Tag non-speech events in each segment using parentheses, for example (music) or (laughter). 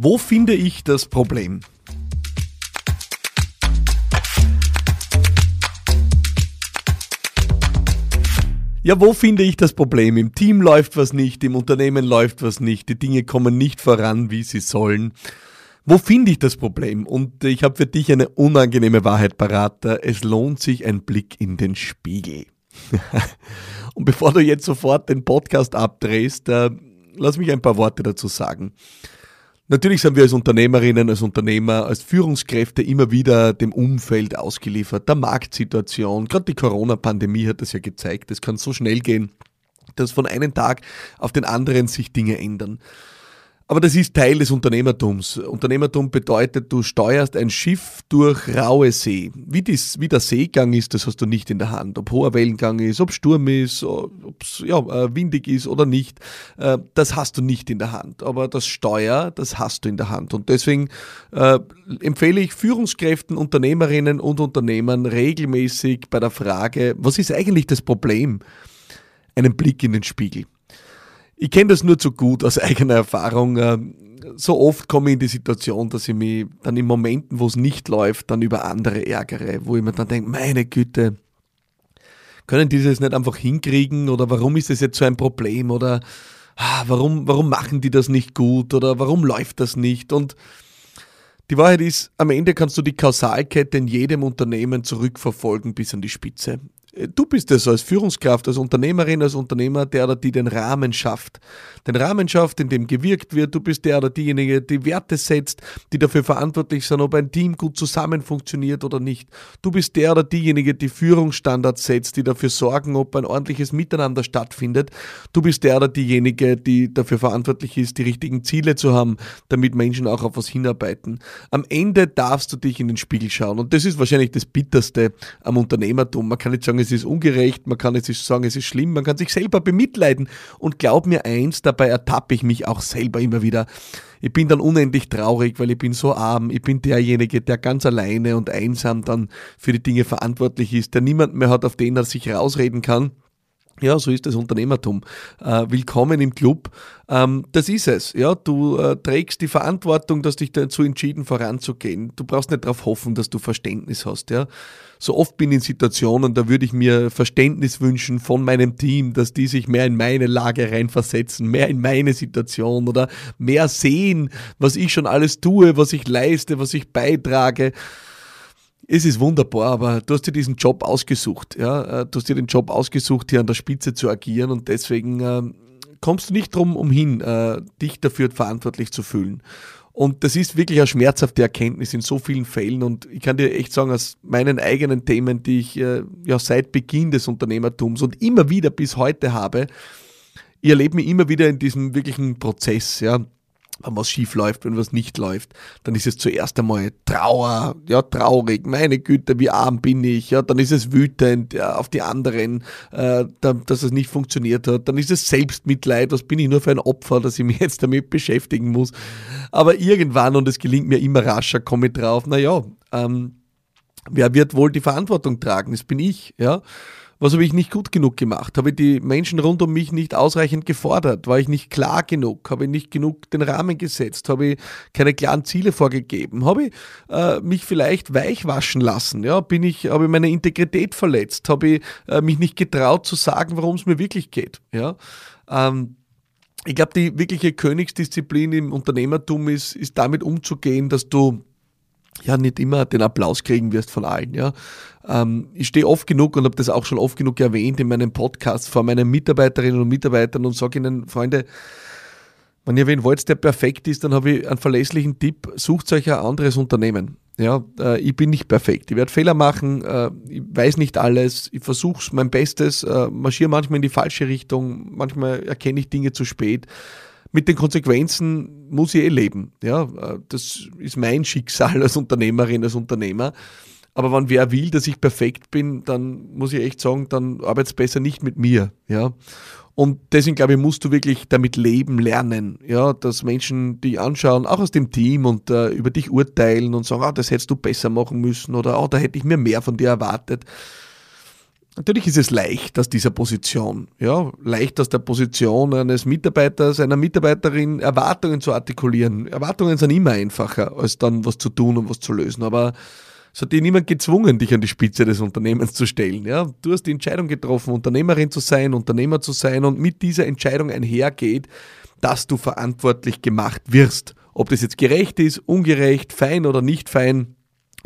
Wo finde ich das Problem? Ja, wo finde ich das Problem? Im Team läuft was nicht, im Unternehmen läuft was nicht, die Dinge kommen nicht voran, wie sie sollen. Wo finde ich das Problem? Und ich habe für dich eine unangenehme Wahrheit parat. Es lohnt sich ein Blick in den Spiegel. (laughs) Und bevor du jetzt sofort den Podcast abdrehst, äh, lass mich ein paar Worte dazu sagen. Natürlich sind wir als Unternehmerinnen, als Unternehmer, als Führungskräfte immer wieder dem Umfeld ausgeliefert, der Marktsituation. Gerade die Corona-Pandemie hat das ja gezeigt. Es kann so schnell gehen, dass von einem Tag auf den anderen sich Dinge ändern. Aber das ist Teil des Unternehmertums. Unternehmertum bedeutet, du steuerst ein Schiff durch raue See. Wie, dies, wie der Seegang ist, das hast du nicht in der Hand. Ob hoher Wellengang ist, ob Sturm ist, ob es ja, äh, windig ist oder nicht, äh, das hast du nicht in der Hand. Aber das Steuer, das hast du in der Hand. Und deswegen äh, empfehle ich Führungskräften, Unternehmerinnen und Unternehmern regelmäßig bei der Frage, was ist eigentlich das Problem, einen Blick in den Spiegel. Ich kenne das nur zu gut aus (laughs) eigener Erfahrung. Ähm, so oft komme ich in die Situation, dass ich mich dann in Momenten, wo es nicht läuft, dann über andere ärgere, wo ich mir dann denke, meine Güte, können die das nicht einfach hinkriegen oder warum ist das jetzt so ein Problem oder ah, warum, warum machen die das nicht gut oder warum läuft das nicht und die Wahrheit ist, am Ende kannst du die Kausalkette in jedem Unternehmen zurückverfolgen bis an die Spitze. Du bist es als Führungskraft, als Unternehmerin, als Unternehmer, der oder die den Rahmen schafft. Den Rahmen schafft, in dem gewirkt wird. Du bist der oder diejenige, die Werte setzt, die dafür verantwortlich sind, ob ein Team gut zusammen funktioniert oder nicht. Du bist der oder diejenige, die Führungsstandards setzt, die dafür sorgen, ob ein ordentliches Miteinander stattfindet. Du bist der oder diejenige, die dafür verantwortlich ist, die richtigen Ziele zu haben, damit Menschen auch auf was hinarbeiten. Am Ende darfst du dich in den Spiegel schauen. Und das ist wahrscheinlich das Bitterste am Unternehmertum. Man kann nicht sagen, sagen, es ist ungerecht, man kann jetzt sagen, es ist schlimm, man kann sich selber bemitleiden. Und glaub mir eins, dabei ertappe ich mich auch selber immer wieder. Ich bin dann unendlich traurig, weil ich bin so arm. Ich bin derjenige, der ganz alleine und einsam dann für die Dinge verantwortlich ist, der niemand mehr hat, auf den er sich rausreden kann. Ja, so ist das Unternehmertum. Äh, willkommen im Club. Ähm, das ist es. Ja, du äh, trägst die Verantwortung, dass dich dazu entschieden voranzugehen. Du brauchst nicht darauf hoffen, dass du Verständnis hast. Ja, so oft bin ich in Situationen, da würde ich mir Verständnis wünschen von meinem Team, dass die sich mehr in meine Lage reinversetzen, mehr in meine Situation oder mehr sehen, was ich schon alles tue, was ich leiste, was ich beitrage es ist wunderbar, aber du hast dir diesen Job ausgesucht. Ja? Äh, du hast dir den Job ausgesucht, hier an der Spitze zu agieren und deswegen äh, kommst du nicht drum umhin, äh, dich dafür verantwortlich zu fühlen. Und das ist wirklich eine schmerzhafte Erkenntnis in so vielen Fällen. Und ich kann dir echt sagen, aus meinen eigenen Themen, die ich äh, ja seit Beginn des Unternehmertums und immer wieder bis heute habe, ich erlebe mich immer wieder in diesem wirklichen Prozess, ja wenn was schief läuft, wenn was nicht läuft, dann ist es zuerst einmal Trauer, ja, traurig, meine Güte, wie arm bin ich, ja, dann ist es wütend ja, auf die anderen, äh, dass es nicht funktioniert hat, dann ist es Selbstmitleid, was bin ich nur für ein Opfer, dass ich mich jetzt damit beschäftigen muss. Aber irgendwann, und es gelingt mir immer rascher, komme ich drauf, naja, ähm, wer wird wohl die Verantwortung tragen? Das bin ich, ja. Was habe ich nicht gut genug gemacht? Habe ich die Menschen rund um mich nicht ausreichend gefordert? War ich nicht klar genug? Habe ich nicht genug den Rahmen gesetzt? Habe ich keine klaren Ziele vorgegeben? Habe ich äh, mich vielleicht weichwaschen lassen? Ja, bin ich, habe ich meine Integrität verletzt? Habe ich äh, mich nicht getraut zu sagen, worum es mir wirklich geht? Ja, ähm, ich glaube, die wirkliche Königsdisziplin im Unternehmertum ist, ist damit umzugehen, dass du ja nicht immer den Applaus kriegen wirst von allen. Ja. Ähm, ich stehe oft genug und habe das auch schon oft genug erwähnt in meinem Podcast vor meinen Mitarbeiterinnen und Mitarbeitern und sage ihnen, Freunde, wenn ihr wen wollt, der perfekt ist, dann habe ich einen verlässlichen Tipp, sucht euch ein anderes Unternehmen. Ja, äh, ich bin nicht perfekt. Ich werde Fehler machen, äh, ich weiß nicht alles, ich versuche mein Bestes, äh, marschiere manchmal in die falsche Richtung, manchmal erkenne ich Dinge zu spät mit den Konsequenzen muss ich eh leben. Ja, das ist mein Schicksal als Unternehmerin, als Unternehmer. Aber wenn wer will, dass ich perfekt bin, dann muss ich echt sagen, dann arbeitet es besser nicht mit mir. Ja. Und deswegen glaube ich, musst du wirklich damit leben lernen, ja, dass Menschen dich anschauen, auch aus dem Team und äh, über dich urteilen und sagen, ah, das hättest du besser machen müssen oder ah, da hätte ich mir mehr von dir erwartet. Natürlich ist es leicht aus dieser Position, ja, leicht aus der Position eines Mitarbeiters, einer Mitarbeiterin Erwartungen zu artikulieren. Erwartungen sind immer einfacher, als dann was zu tun und was zu lösen. Aber es hat dir niemand gezwungen, dich an die Spitze des Unternehmens zu stellen. Ja, du hast die Entscheidung getroffen, Unternehmerin zu sein, Unternehmer zu sein und mit dieser Entscheidung einhergeht, dass du verantwortlich gemacht wirst. Ob das jetzt gerecht ist, ungerecht, fein oder nicht fein,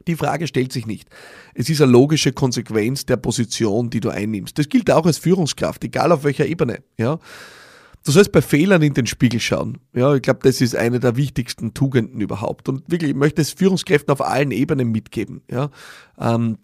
die Frage stellt sich nicht. Es ist eine logische Konsequenz der Position, die du einnimmst. Das gilt auch als Führungskraft, egal auf welcher Ebene. Ja. Du sollst bei Fehlern in den Spiegel schauen. Ja, ich glaube, das ist eine der wichtigsten Tugenden überhaupt. Und wirklich, ich möchte es Führungskräften auf allen Ebenen mitgeben. Ja. Ähm,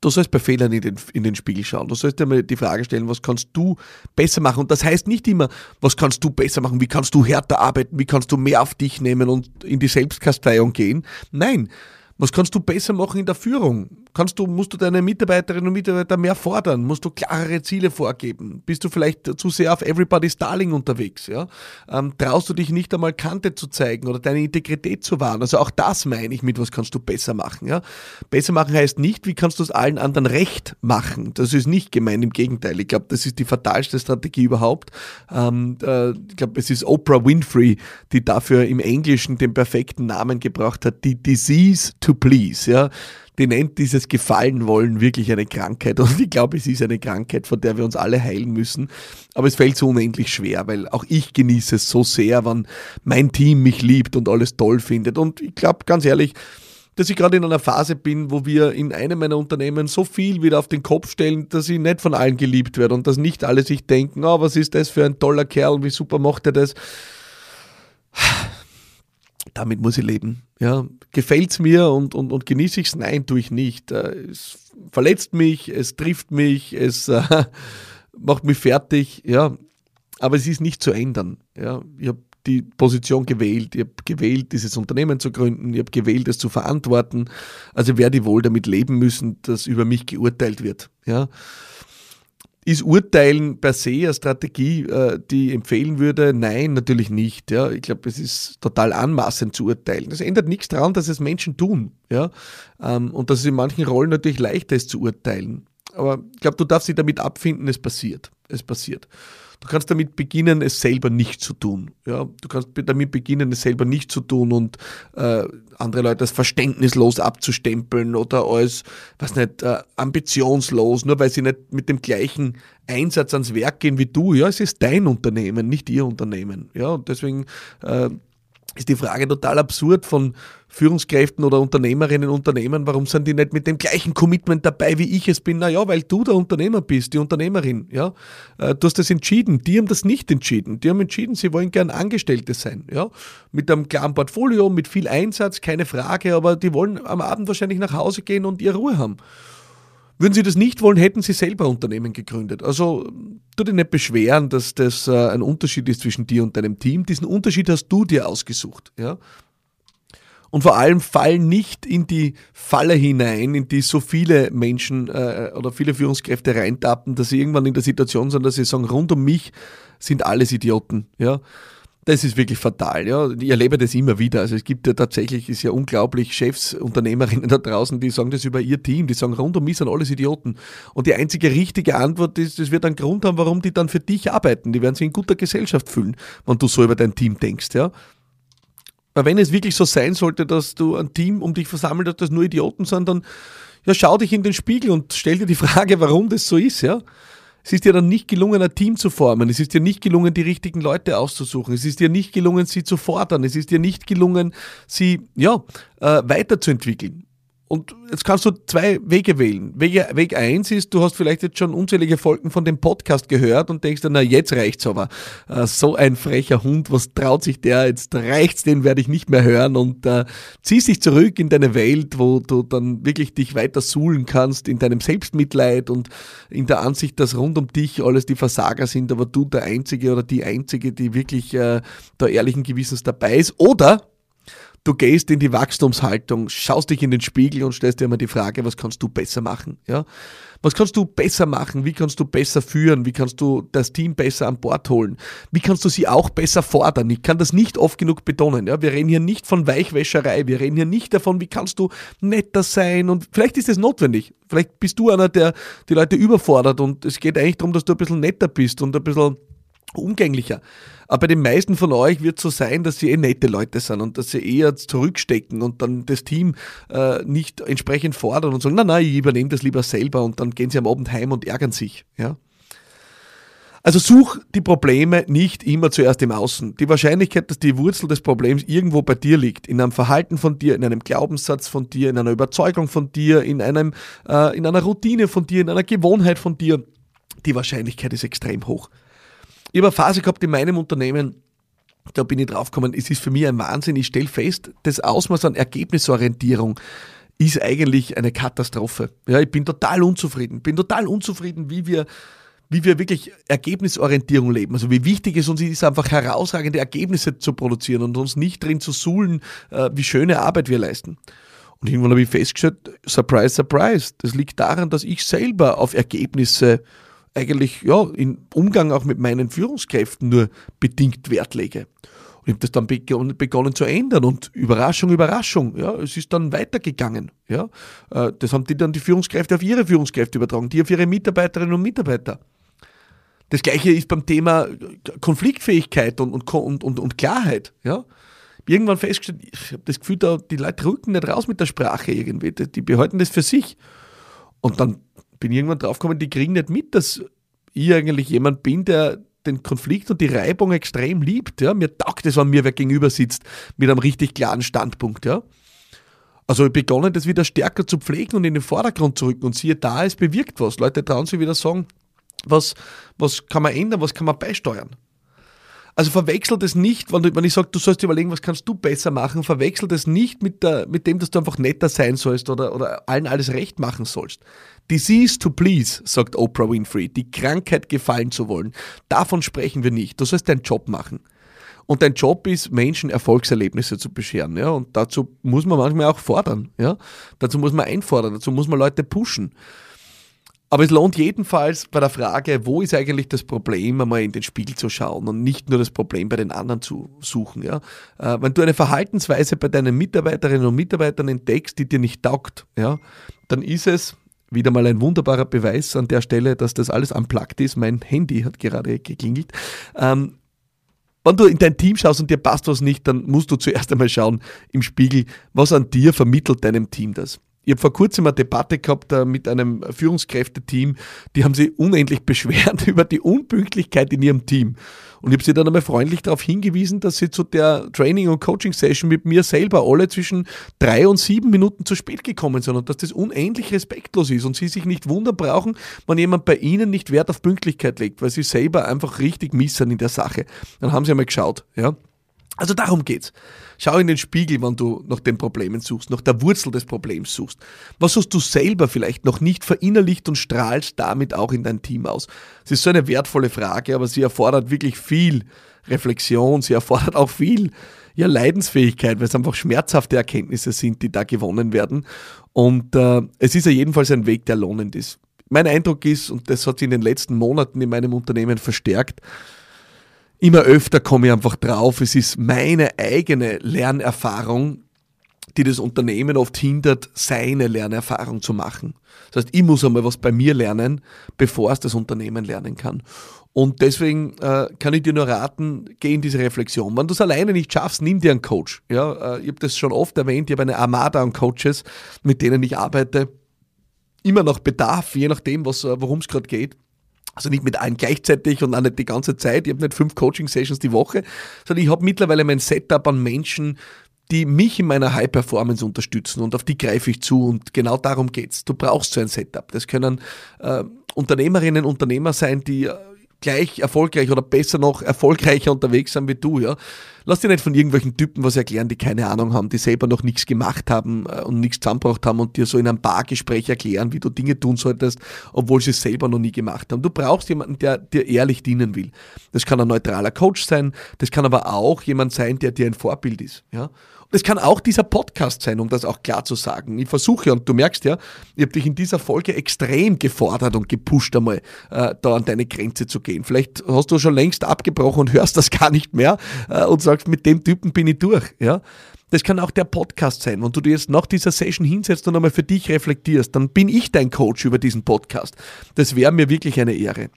du sollst bei Fehlern in den, in den Spiegel schauen. Du sollst dir mal die Frage stellen, was kannst du besser machen? Und das heißt nicht immer, was kannst du besser machen? Wie kannst du härter arbeiten? Wie kannst du mehr auf dich nehmen und in die Selbstkasteiung gehen? Nein. Was kannst du besser machen in der Führung? Kannst du, musst du deine Mitarbeiterinnen und Mitarbeiter mehr fordern? Musst du klarere Ziele vorgeben? Bist du vielleicht zu sehr auf Everybody's Darling unterwegs? Ja? Ähm, traust du dich nicht einmal Kante zu zeigen oder deine Integrität zu wahren? Also auch das meine ich mit, was kannst du besser machen? Ja? Besser machen heißt nicht, wie kannst du es allen anderen recht machen? Das ist nicht gemeint, im Gegenteil. Ich glaube, das ist die fatalste Strategie überhaupt. Ähm, äh, ich glaube, es ist Oprah Winfrey, die dafür im Englischen den perfekten Namen gebracht hat, die Disease to Please. Ja? die nennt dieses Gefallen wollen wirklich eine Krankheit. Und ich glaube, es ist eine Krankheit, von der wir uns alle heilen müssen. Aber es fällt so unendlich schwer, weil auch ich genieße es so sehr, wenn mein Team mich liebt und alles toll findet. Und ich glaube, ganz ehrlich, dass ich gerade in einer Phase bin, wo wir in einem meiner Unternehmen so viel wieder auf den Kopf stellen, dass ich nicht von allen geliebt werde und dass nicht alle sich denken, oh, was ist das für ein toller Kerl, wie super macht er das damit muss ich leben. Ja, gefällt's mir und, und, und genieße ich's? Nein, tue ich nicht. Äh, es verletzt mich, es trifft mich, es äh, (laughs) macht mich fertig, ja. Aber es ist nicht zu ändern. Ja, ich habe die Position gewählt, ich habe gewählt, dieses Unternehmen zu gründen, ich habe gewählt, es zu verantworten. Also werde ich wohl damit leben müssen, dass über mich geurteilt wird. Ja. Ist Urteilen per se eine Strategie, äh, die empfehlen würde? Nein, natürlich nicht. Ja. Ich glaube, es ist total anmaßend zu urteilen. Das ändert nichts daran, dass es Menschen tun. Ja. Ähm, und dass es in manchen Rollen natürlich leichter ist zu urteilen. Aber ich glaube, du darfst dich damit abfinden, es passiert. Es passiert. Du kannst damit beginnen, es selber nicht zu tun. Ja, du kannst damit beginnen, es selber nicht zu tun und äh, andere Leute als verständnislos abzustempeln oder als, was nicht, äh, ambitionslos, nur weil sie nicht mit dem gleichen Einsatz ans Werk gehen wie du. Ja, es ist dein Unternehmen, nicht ihr Unternehmen. Ja, und deswegen äh, ist die Frage total absurd von Führungskräften oder Unternehmerinnen und Unternehmen, warum sind die nicht mit dem gleichen Commitment dabei, wie ich es bin? Naja, weil du der Unternehmer bist, die Unternehmerin, ja. Äh, du hast das entschieden, die haben das nicht entschieden. Die haben entschieden, sie wollen gern Angestellte sein, ja. Mit einem klaren Portfolio, mit viel Einsatz, keine Frage, aber die wollen am Abend wahrscheinlich nach Hause gehen und ihre Ruhe haben. Würden Sie das nicht wollen, hätten Sie selber Unternehmen gegründet. Also tu dich nicht beschweren, dass das äh, ein Unterschied ist zwischen dir und deinem Team. Diesen Unterschied hast du dir ausgesucht. Ja? Und vor allem fall nicht in die Falle hinein, in die so viele Menschen äh, oder viele Führungskräfte reintappen, dass sie irgendwann in der Situation sind, dass sie sagen, rund um mich sind alles Idioten. Ja? Das ist wirklich fatal. Ja. Ich erlebe das immer wieder. Also es gibt ja tatsächlich, ist ja unglaublich, Chefs, Unternehmerinnen da draußen, die sagen das über ihr Team, die sagen, rund um mich sind alles Idioten. Und die einzige richtige Antwort ist, das wird einen Grund haben, warum die dann für dich arbeiten. Die werden sich in guter Gesellschaft fühlen, wenn du so über dein Team denkst. Ja. Weil wenn es wirklich so sein sollte, dass du ein Team um dich versammelt hast, das nur Idioten sind, dann ja, schau dich in den Spiegel und stell dir die Frage, warum das so ist. Ja. Es ist dir dann nicht gelungen, ein Team zu formen. Es ist dir nicht gelungen, die richtigen Leute auszusuchen. Es ist dir nicht gelungen, sie zu fordern. Es ist dir nicht gelungen, sie ja, äh, weiterzuentwickeln. Und jetzt kannst du zwei Wege wählen. Weg, Weg eins ist, du hast vielleicht jetzt schon unzählige Folgen von dem Podcast gehört und denkst dann, na jetzt reicht's aber. Äh, so ein frecher Hund, was traut sich der? Jetzt reicht's, den werde ich nicht mehr hören und äh, ziehst dich zurück in deine Welt, wo du dann wirklich dich weiter suhlen kannst in deinem Selbstmitleid und in der Ansicht, dass rund um dich alles die Versager sind, aber du der Einzige oder die Einzige, die wirklich äh, da ehrlichen Gewissens dabei ist. Oder du gehst in die Wachstumshaltung, schaust dich in den Spiegel und stellst dir immer die Frage, was kannst du besser machen? Ja? Was kannst du besser machen? Wie kannst du besser führen? Wie kannst du das Team besser an Bord holen? Wie kannst du sie auch besser fordern? Ich kann das nicht oft genug betonen. Ja? Wir reden hier nicht von Weichwäscherei. Wir reden hier nicht davon, wie kannst du netter sein. Und vielleicht ist es notwendig. Vielleicht bist du einer, der die Leute überfordert und es geht eigentlich darum, dass du ein bisschen netter bist und ein bisschen umgänglicher. Aber bei den meisten von euch wird es so sein, dass sie eh nette Leute sind und dass sie eher zurückstecken und dann das Team äh, nicht entsprechend fordern und sagen, nein, nein, ich übernehme das lieber selber und dann gehen sie am Abend heim und ärgern sich. Ja? Also such die Probleme nicht immer zuerst im Außen. Die Wahrscheinlichkeit, dass die Wurzel des Problems irgendwo bei dir liegt, in einem Verhalten von dir, in einem Glaubenssatz von dir, in einer Überzeugung von dir, in, einem, äh, in einer Routine von dir, in einer Gewohnheit von dir, die Wahrscheinlichkeit ist extrem hoch. Ich habe eine Phase gehabt in meinem Unternehmen, da bin ich draufgekommen, es ist für mich ein Wahnsinn. Ich stelle fest, das Ausmaß an Ergebnisorientierung ist eigentlich eine Katastrophe. Ja, ich bin total unzufrieden. Bin total unzufrieden, wie wir, wie wir wirklich Ergebnisorientierung leben. Also wie wichtig es uns ist, einfach herausragende Ergebnisse zu produzieren und uns nicht drin zu suhlen, äh, wie schöne Arbeit wir leisten. Und irgendwann habe ich festgestellt, surprise, surprise, das liegt daran, dass ich selber auf Ergebnisse eigentlich ja, im Umgang auch mit meinen Führungskräften nur bedingt Wert lege. Und ich habe das dann begonnen, zu ändern und Überraschung, Überraschung, ja, es ist dann weitergegangen. Ja. Äh, das haben die dann die Führungskräfte auf ihre Führungskräfte übertragen, die auf ihre Mitarbeiterinnen und Mitarbeiter. Das gleiche ist beim Thema Konfliktfähigkeit und, und, und, und Klarheit. Ja. Irgendwann festgestellt, ich habe das Gefühl, da, die Leute rücken nicht raus mit der Sprache irgendwie, die behalten das für sich. Und dann bin irgendwann draufgekommen, die kriegen nicht mit, dass ich eigentlich jemand bin, der den Konflikt und die Reibung extrem liebt. Ja? Mir taugt es, wenn mir wer gegenüber sitzt mit einem richtig klaren Standpunkt. Ja? Also ich begonnen, das wieder stärker zu pflegen und in den Vordergrund zu rücken. Und siehe da, es bewirkt was. Leute trauen sich wieder sagen, was, was kann man ändern, was kann man beisteuern. Also verwechselt es nicht, wenn, du, wenn ich sage, du sollst überlegen, was kannst du besser machen, verwechselt es nicht mit, der, mit dem, dass du einfach netter sein sollst oder, oder allen alles recht machen sollst. Disease to please, sagt Oprah Winfrey, die Krankheit gefallen zu wollen. Davon sprechen wir nicht. Du sollst deinen Job machen. Und dein Job ist, Menschen Erfolgserlebnisse zu bescheren. Ja? Und dazu muss man manchmal auch fordern. Ja? Dazu muss man einfordern, dazu muss man Leute pushen. Aber es lohnt jedenfalls bei der Frage, wo ist eigentlich das Problem, einmal in den Spiegel zu schauen und nicht nur das Problem bei den anderen zu suchen. Ja? Äh, wenn du eine Verhaltensweise bei deinen Mitarbeiterinnen und Mitarbeitern entdeckst, die dir nicht taugt, ja, dann ist es wieder mal ein wunderbarer Beweis an der Stelle, dass das alles unplugged ist. Mein Handy hat gerade geklingelt. Ähm, wenn du in dein Team schaust und dir passt was nicht, dann musst du zuerst einmal schauen im Spiegel, was an dir vermittelt deinem Team das. Ich habe vor kurzem eine Debatte gehabt äh, mit einem Führungskräfteteam, die haben sich unendlich (laughs) beschwert über die Unpünktlichkeit in ihrem Team. Und ich habe sie dann einmal freundlich darauf hingewiesen, dass sie zu der Training- und Coaching-Session mit mir selber alle zwischen drei und sieben Minuten zu spät gekommen sind und dass das unendlich respektlos ist und sie sich nicht wundern brauchen, wenn jemand bei ihnen nicht Wert auf Pünktlichkeit legt, weil sie selber einfach richtig missen in der Sache. Dann haben sie einmal geschaut, ja. Also darum geht's. Schau in den Spiegel, wenn du nach den Problemen suchst, nach der Wurzel des Problems suchst. Was hast du selber vielleicht noch nicht verinnerlicht und strahlst damit auch in dein Team aus? Das ist so eine wertvolle Frage, aber sie erfordert wirklich viel Reflexion, sie erfordert auch viel ja, Leidensfähigkeit, weil es einfach schmerzhafte Erkenntnisse sind, die da gewonnen werden. Und äh, es ist ja jedenfalls ein Weg, der lohnend ist. Mein Eindruck ist, und das hat sich in den letzten Monaten in meinem Unternehmen verstärkt, immer öfter komme ich einfach drauf, es ist meine eigene Lernerfahrung, die das Unternehmen oft hindert, seine Lernerfahrung zu machen. Das heißt, ich muss einmal was bei mir lernen, bevor es das Unternehmen lernen kann. Und deswegen äh, kann ich dir nur raten, geh in diese Reflexion. Wenn du es alleine nicht schaffst, nimm dir einen Coach. Ja, äh, ich habe das schon oft erwähnt, ich habe eine Armada an Coaches, mit denen ich arbeite. Immer nach Bedarf, je nachdem, äh, worum es gerade geht. Also nicht mit allen gleichzeitig und auch nicht die ganze Zeit. Ich habe nicht fünf Coaching-Sessions die Woche, sondern ich habe mittlerweile mein Setup an Menschen, die mich in meiner High Performance unterstützen und auf die greife ich zu und genau darum geht's. Du brauchst so ein Setup. Das können äh, Unternehmerinnen, Unternehmer sein, die äh, gleich erfolgreich oder besser noch erfolgreicher unterwegs sind wie du, ja. Lass dir nicht von irgendwelchen Typen was erklären, die keine Ahnung haben, die selber noch nichts gemacht haben äh, und nichts zusammengebracht haben und dir so in einem Bargespräch erklären, wie du Dinge tun solltest, obwohl sie es selber noch nie gemacht haben. Du brauchst jemanden, der dir ehrlich dienen will. Das kann ein neutraler Coach sein, das kann aber auch jemand sein, der dir ein Vorbild ist. Ja? Das kann auch dieser Podcast sein, um das auch klar zu sagen. Ich versuche, und du merkst ja, ich habe dich in dieser Folge extrem gefordert und gepusht, einmal äh, da an deine Grenze zu gehen. Vielleicht hast du schon längst abgebrochen und hörst das gar nicht mehr äh, und sagst, mit dem Typen bin ich durch. Ja? Das kann auch der Podcast sein. Wenn du dir jetzt nach dieser Session hinsetzt und einmal für dich reflektierst, dann bin ich dein Coach über diesen Podcast. Das wäre mir wirklich eine Ehre.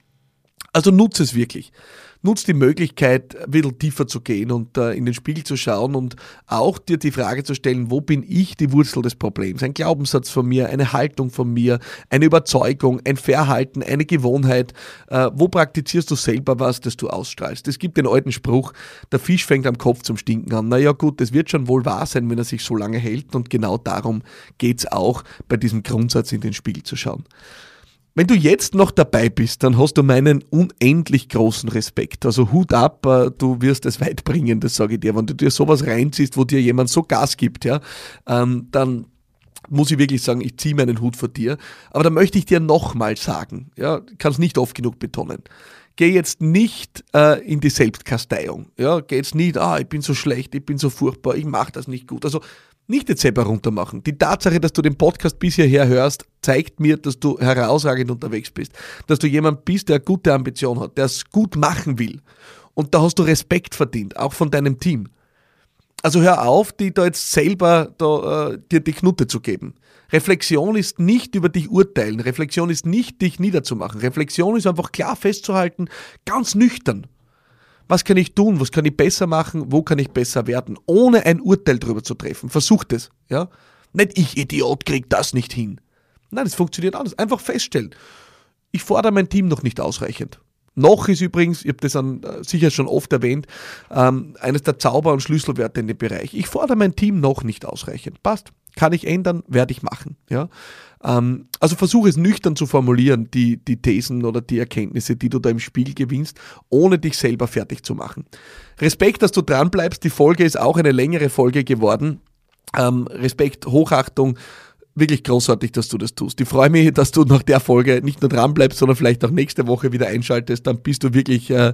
Also nutze es wirklich nutzt die Möglichkeit, ein bisschen tiefer zu gehen und äh, in den Spiegel zu schauen und auch dir die Frage zu stellen, wo bin ich die Wurzel des Problems? Ein Glaubenssatz von mir, eine Haltung von mir, eine Überzeugung, ein Verhalten, eine Gewohnheit. Äh, wo praktizierst du selber was, das du ausstrahlst? Es gibt den alten Spruch, der Fisch fängt am Kopf zum Stinken an. Naja gut, das wird schon wohl wahr sein, wenn er sich so lange hält und genau darum geht's auch bei diesem Grundsatz in den Spiegel zu schauen. Wenn du jetzt noch dabei bist, dann hast du meinen unendlich großen Respekt. Also Hut ab, äh, du wirst es weit bringen, das sage ich dir. Wenn du dir sowas reinziehst, wo dir jemand so Gas gibt, ja, ähm, dann muss ich wirklich sagen, ich ziehe meinen Hut vor dir. Aber da möchte ich dir nochmal sagen, ja, kann es nicht oft genug betonen. Geh jetzt nicht äh, in die Selbstkasteiung. Ja, geh jetzt nicht, ah, ich bin so schlecht, ich bin so furchtbar, ich mache das nicht gut. Also nicht jetzt selber runtermachen. Die Tatsache, dass du den Podcast bis hierher hörst, zeigt mir, dass du herausragend unterwegs bist. Dass du jemand bist, der gute Ambition hat, der es gut machen will. Und da hast du Respekt verdient, auch von deinem Team. Also hör auf, die da jetzt selber da, äh, dir die Knutte zu geben. Reflexion ist nicht über dich urteilen. Reflexion ist nicht dich niederzumachen. Reflexion ist einfach klar festzuhalten, ganz nüchtern was kann ich tun, was kann ich besser machen, wo kann ich besser werden, ohne ein Urteil darüber zu treffen. Versucht es, ja. Nicht ich Idiot krieg das nicht hin. Nein, es funktioniert anders. Einfach feststellen. Ich fordere mein Team noch nicht ausreichend. Noch ist übrigens, ich habe das an, äh, sicher schon oft erwähnt, ähm, eines der Zauber- und Schlüsselwerte in dem Bereich. Ich fordere mein Team noch nicht ausreichend. Passt. Kann ich ändern, werde ich machen. Ja? Ähm, also versuche es nüchtern zu formulieren, die, die Thesen oder die Erkenntnisse, die du da im Spiel gewinnst, ohne dich selber fertig zu machen. Respekt, dass du dran bleibst. Die Folge ist auch eine längere Folge geworden. Ähm, Respekt, Hochachtung wirklich großartig, dass du das tust. Ich freue mich, dass du nach der Folge nicht nur dran bleibst, sondern vielleicht auch nächste Woche wieder einschaltest. Dann bist du wirklich äh,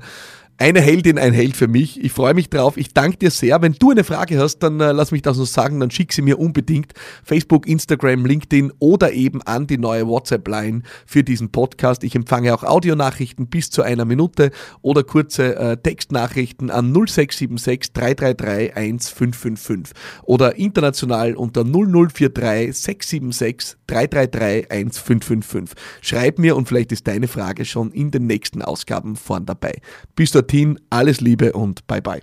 eine Heldin, ein Held für mich. Ich freue mich drauf. Ich danke dir sehr. Wenn du eine Frage hast, dann äh, lass mich das noch sagen, dann schick sie mir unbedingt. Facebook, Instagram, LinkedIn oder eben an die neue WhatsApp-Line für diesen Podcast. Ich empfange auch Audionachrichten bis zu einer Minute oder kurze äh, Textnachrichten an 0676 333 1555 oder international unter 0043 676 333 1555. Schreib mir und vielleicht ist deine Frage schon in den nächsten Ausgaben vorn dabei. Bis alles Liebe und bye bye.